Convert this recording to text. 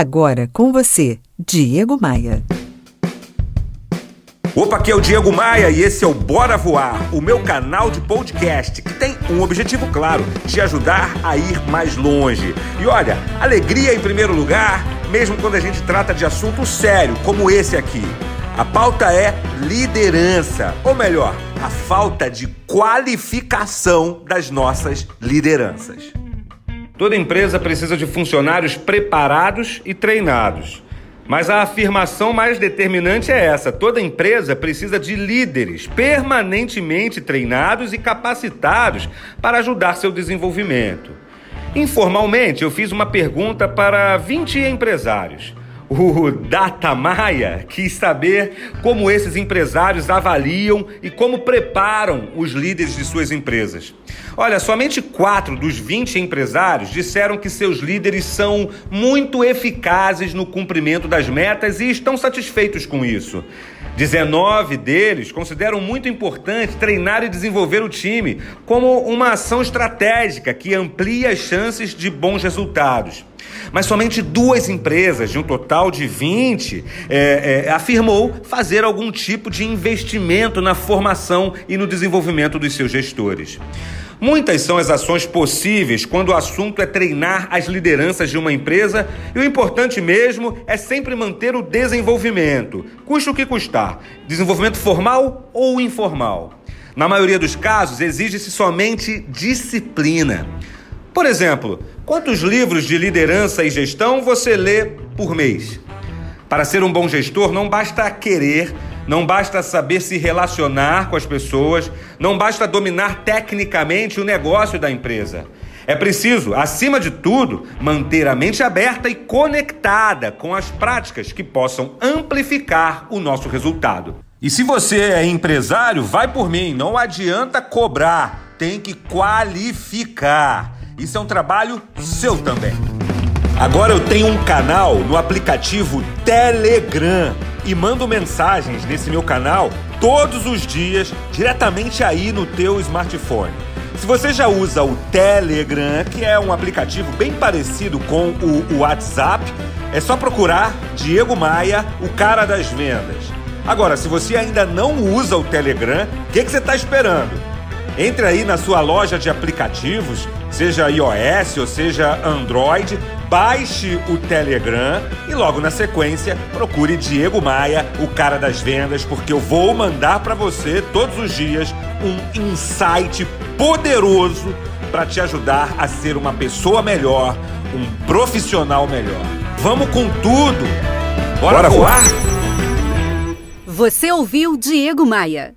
Agora com você, Diego Maia. Opa, aqui é o Diego Maia e esse é o Bora Voar, o meu canal de podcast que tem um objetivo claro: te ajudar a ir mais longe. E olha, alegria em primeiro lugar, mesmo quando a gente trata de assunto sério, como esse aqui. A pauta é liderança, ou melhor, a falta de qualificação das nossas lideranças. Toda empresa precisa de funcionários preparados e treinados. Mas a afirmação mais determinante é essa: toda empresa precisa de líderes permanentemente treinados e capacitados para ajudar seu desenvolvimento. Informalmente, eu fiz uma pergunta para 20 empresários. O Data Maia quis saber como esses empresários avaliam e como preparam os líderes de suas empresas. Olha, somente quatro dos 20 empresários disseram que seus líderes são muito eficazes no cumprimento das metas e estão satisfeitos com isso. 19 deles consideram muito importante treinar e desenvolver o time como uma ação estratégica que amplia as chances de bons resultados. Mas somente duas empresas, de um total de 20, é, é, afirmou fazer algum tipo de investimento na formação e no desenvolvimento dos seus gestores. Muitas são as ações possíveis quando o assunto é treinar as lideranças de uma empresa e o importante mesmo é sempre manter o desenvolvimento, custe o que custar, desenvolvimento formal ou informal. Na maioria dos casos, exige-se somente disciplina. Por exemplo, quantos livros de liderança e gestão você lê por mês? Para ser um bom gestor, não basta querer, não basta saber se relacionar com as pessoas, não basta dominar tecnicamente o negócio da empresa. É preciso, acima de tudo, manter a mente aberta e conectada com as práticas que possam amplificar o nosso resultado. E se você é empresário, vai por mim, não adianta cobrar, tem que qualificar. Isso é um trabalho seu também. Agora eu tenho um canal no aplicativo Telegram e mando mensagens nesse meu canal todos os dias diretamente aí no teu smartphone. Se você já usa o Telegram, que é um aplicativo bem parecido com o WhatsApp, é só procurar Diego Maia, o cara das vendas. Agora, se você ainda não usa o Telegram, o que, que você está esperando? Entre aí na sua loja de aplicativos, seja iOS ou seja Android, baixe o Telegram e logo na sequência procure Diego Maia, o cara das vendas, porque eu vou mandar para você todos os dias um insight poderoso para te ajudar a ser uma pessoa melhor, um profissional melhor. Vamos com tudo. Bora, Bora voar? Você ouviu Diego Maia.